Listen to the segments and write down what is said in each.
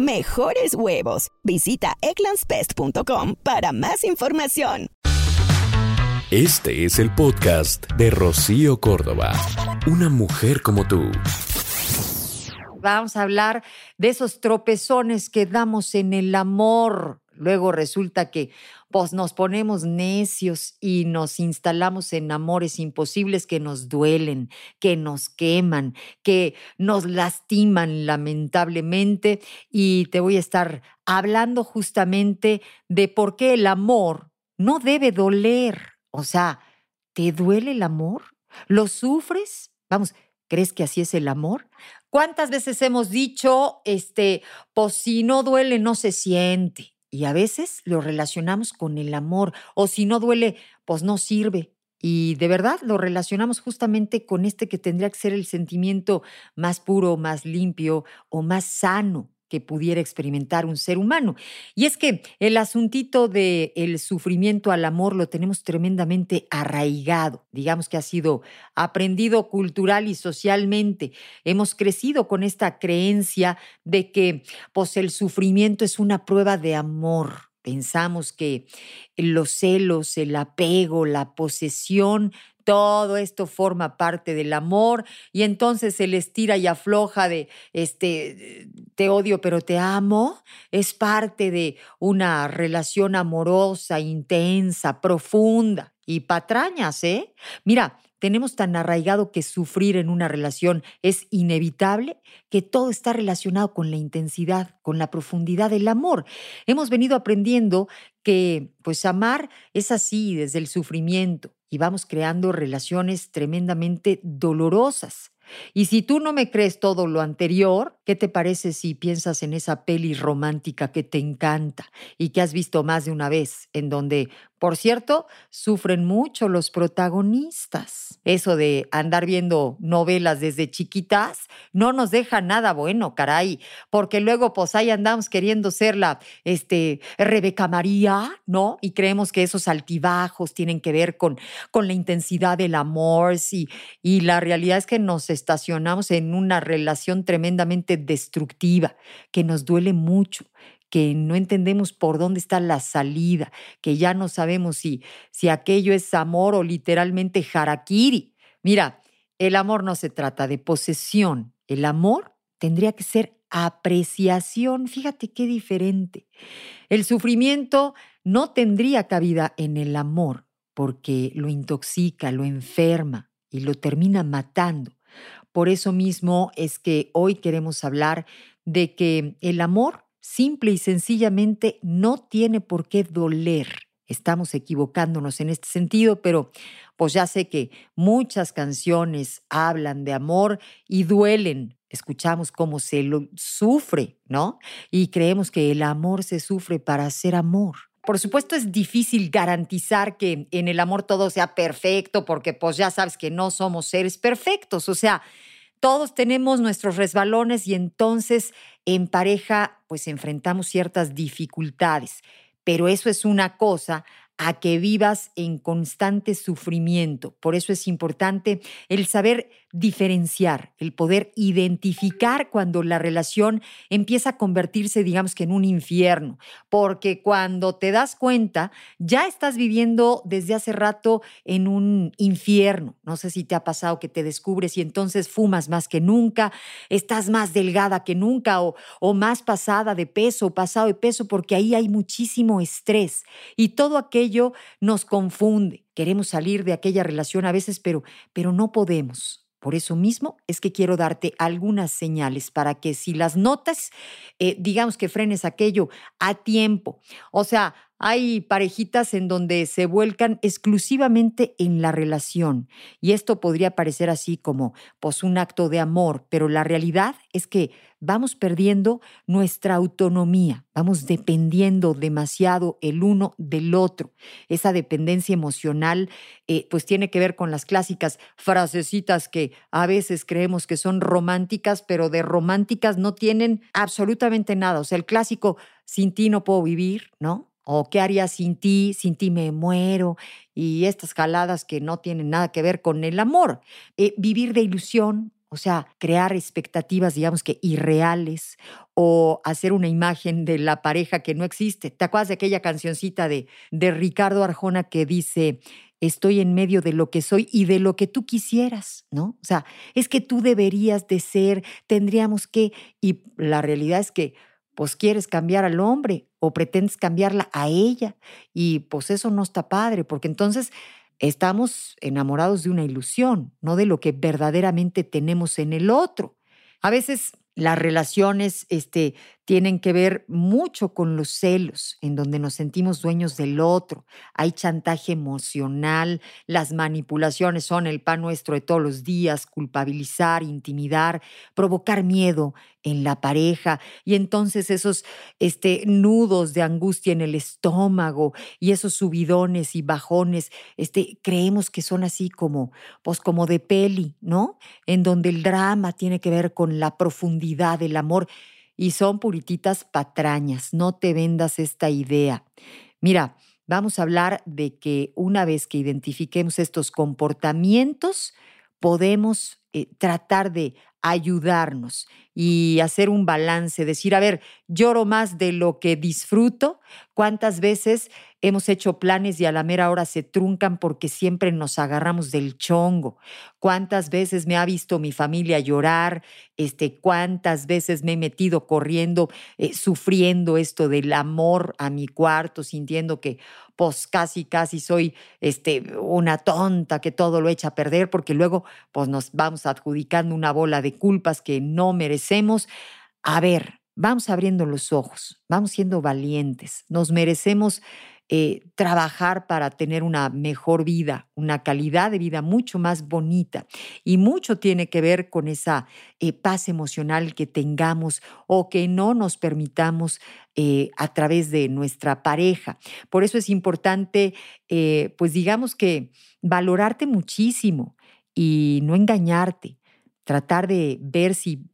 mejores huevos. Visita eclanspest.com para más información. Este es el podcast de Rocío Córdoba, una mujer como tú. Vamos a hablar de esos tropezones que damos en el amor. Luego resulta que pues nos ponemos necios y nos instalamos en amores imposibles que nos duelen, que nos queman, que nos lastiman lamentablemente. Y te voy a estar hablando justamente de por qué el amor no debe doler. O sea, ¿te duele el amor? ¿Lo sufres? Vamos, ¿crees que así es el amor? ¿Cuántas veces hemos dicho, este, pues si no duele, no se siente? Y a veces lo relacionamos con el amor, o si no duele, pues no sirve. Y de verdad lo relacionamos justamente con este que tendría que ser el sentimiento más puro, más limpio o más sano que pudiera experimentar un ser humano. Y es que el asuntito del el sufrimiento al amor lo tenemos tremendamente arraigado, digamos que ha sido aprendido cultural y socialmente. Hemos crecido con esta creencia de que pues, el sufrimiento es una prueba de amor. Pensamos que los celos, el apego, la posesión todo esto forma parte del amor y entonces el estira y afloja de este te odio pero te amo es parte de una relación amorosa, intensa, profunda y patrañas, ¿eh? Mira, tenemos tan arraigado que sufrir en una relación es inevitable que todo está relacionado con la intensidad, con la profundidad del amor. Hemos venido aprendiendo que pues amar es así desde el sufrimiento y vamos creando relaciones tremendamente dolorosas. Y si tú no me crees todo lo anterior, ¿qué te parece si piensas en esa peli romántica que te encanta y que has visto más de una vez, en donde por cierto, sufren mucho los protagonistas. Eso de andar viendo novelas desde chiquitas no nos deja nada bueno, caray, porque luego pues ahí andamos queriendo ser la este, Rebeca María, ¿no? Y creemos que esos altibajos tienen que ver con, con la intensidad del amor y, y la realidad es que nos estacionamos en una relación tremendamente destructiva, que nos duele mucho, que no entendemos por dónde está la salida, que ya no sabemos si, si aquello es amor o literalmente harakiri. Mira, el amor no se trata de posesión, el amor tendría que ser apreciación. Fíjate qué diferente. El sufrimiento no tendría cabida en el amor porque lo intoxica, lo enferma y lo termina matando. Por eso mismo es que hoy queremos hablar de que el amor simple y sencillamente no tiene por qué doler. Estamos equivocándonos en este sentido, pero pues ya sé que muchas canciones hablan de amor y duelen. Escuchamos cómo se lo sufre, ¿no? Y creemos que el amor se sufre para ser amor. Por supuesto es difícil garantizar que en el amor todo sea perfecto porque pues ya sabes que no somos seres perfectos, o sea, todos tenemos nuestros resbalones y entonces en pareja pues enfrentamos ciertas dificultades, pero eso es una cosa a que vivas en constante sufrimiento. Por eso es importante el saber diferenciar, el poder identificar cuando la relación empieza a convertirse, digamos que en un infierno, porque cuando te das cuenta, ya estás viviendo desde hace rato en un infierno. No sé si te ha pasado que te descubres y entonces fumas más que nunca, estás más delgada que nunca o, o más pasada de peso pasado de peso, porque ahí hay muchísimo estrés y todo aquello nos confunde. Queremos salir de aquella relación a veces, pero, pero no podemos por eso mismo es que quiero darte algunas señales para que si las notas, eh, digamos que frenes aquello a tiempo. O sea, Hay parejitas en donde se vuelcan exclusivamente en la relación y esto podría parecer así como pues un acto de amor, pero la realidad es que vamos perdiendo nuestra autonomía, vamos dependiendo demasiado el uno del otro. Esa dependencia emocional eh, pues tiene que ver con las clásicas frasecitas que a veces creemos que son románticas, pero de románticas no tienen absolutamente nada. O sea, el clásico, sin ti no puedo vivir, ¿no? O qué haría sin ti, sin ti me muero, y estas jaladas que no tienen nada que ver con el amor. Eh, vivir de ilusión, o sea, crear expectativas, digamos que irreales, o hacer una imagen de la pareja que no existe. ¿Te acuerdas de aquella cancioncita de, de Ricardo Arjona que dice, estoy en medio de lo que soy y de lo que tú quisieras, ¿no? O sea, es que tú deberías de ser, tendríamos que, y la realidad es que pues quieres cambiar al hombre o pretendes cambiarla a ella y pues eso no está padre, porque entonces estamos enamorados de una ilusión, no de lo que verdaderamente tenemos en el otro. A veces las relaciones este, tienen que ver mucho con los celos, en donde nos sentimos dueños del otro. Hay chantaje emocional, las manipulaciones son el pan nuestro de todos los días, culpabilizar, intimidar, provocar miedo en la pareja y entonces esos este, nudos de angustia en el estómago y esos subidones y bajones, este, creemos que son así como, pues como de peli, ¿no? En donde el drama tiene que ver con la profundidad del amor y son purititas patrañas. No te vendas esta idea. Mira, vamos a hablar de que una vez que identifiquemos estos comportamientos, podemos eh, tratar de ayudarnos y hacer un balance, decir, a ver, lloro más de lo que disfruto, cuántas veces hemos hecho planes y a la mera hora se truncan porque siempre nos agarramos del chongo, cuántas veces me ha visto mi familia llorar, este, cuántas veces me he metido corriendo, eh, sufriendo esto del amor a mi cuarto, sintiendo que pues casi, casi soy este, una tonta que todo lo echa a perder, porque luego pues nos vamos adjudicando una bola de culpas que no merecemos. A ver, vamos abriendo los ojos, vamos siendo valientes, nos merecemos eh, trabajar para tener una mejor vida, una calidad de vida mucho más bonita. Y mucho tiene que ver con esa eh, paz emocional que tengamos o que no nos permitamos eh, a través de nuestra pareja. Por eso es importante, pues digamos que valorarte muchísimo y no engañarte, tratar de ver si,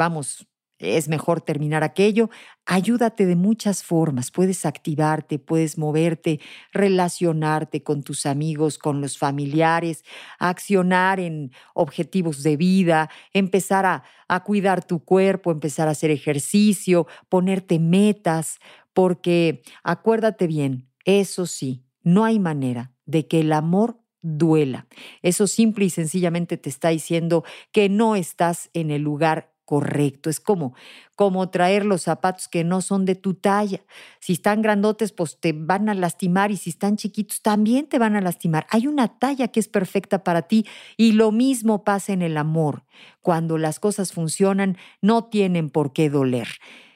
vamos, es mejor terminar aquello. Ayúdate de muchas formas. Puedes activarte, puedes moverte, relacionarte con tus amigos, con los familiares, accionar en objetivos de vida, empezar a, a cuidar tu cuerpo, empezar a hacer ejercicio, ponerte metas, porque acuérdate bien, eso sí, no hay manera de que el amor duela. Eso simple y sencillamente te está diciendo que no estás en el lugar correcto. Es como, como traer los zapatos que no son de tu talla. Si están grandotes, pues te van a lastimar y si están chiquitos, también te van a lastimar. Hay una talla que es perfecta para ti y lo mismo pasa en el amor. Cuando las cosas funcionan, no tienen por qué doler.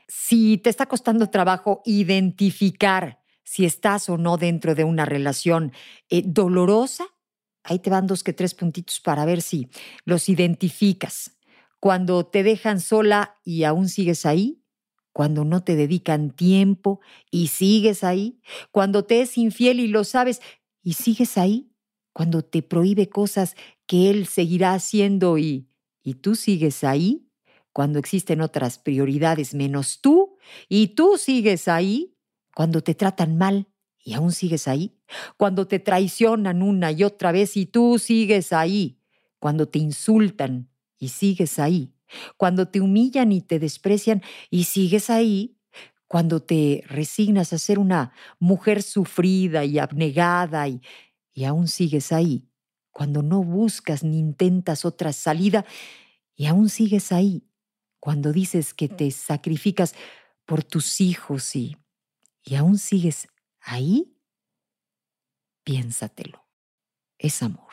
Si te está costando trabajo identificar si estás o no dentro de una relación eh, dolorosa, ahí te van dos que tres puntitos para ver si los identificas cuando te dejan sola y aún sigues ahí, cuando no te dedican tiempo y sigues ahí, cuando te es infiel y lo sabes y sigues ahí, cuando te prohíbe cosas que él seguirá haciendo y, y tú sigues ahí, cuando existen otras prioridades menos tú y tú sigues ahí, cuando te tratan mal y aún sigues ahí, cuando te traicionan una y otra vez y tú sigues ahí, cuando te insultan y sigues ahí, cuando te humillan y te desprecian y sigues ahí, cuando te resignas a ser una mujer sufrida y abnegada y, y aún sigues ahí, cuando no buscas ni intentas otra salida y aún sigues ahí, cuando dices que te sacrificas por tus hijos y, y aún sigues ahí, piénsatelo. Es amor.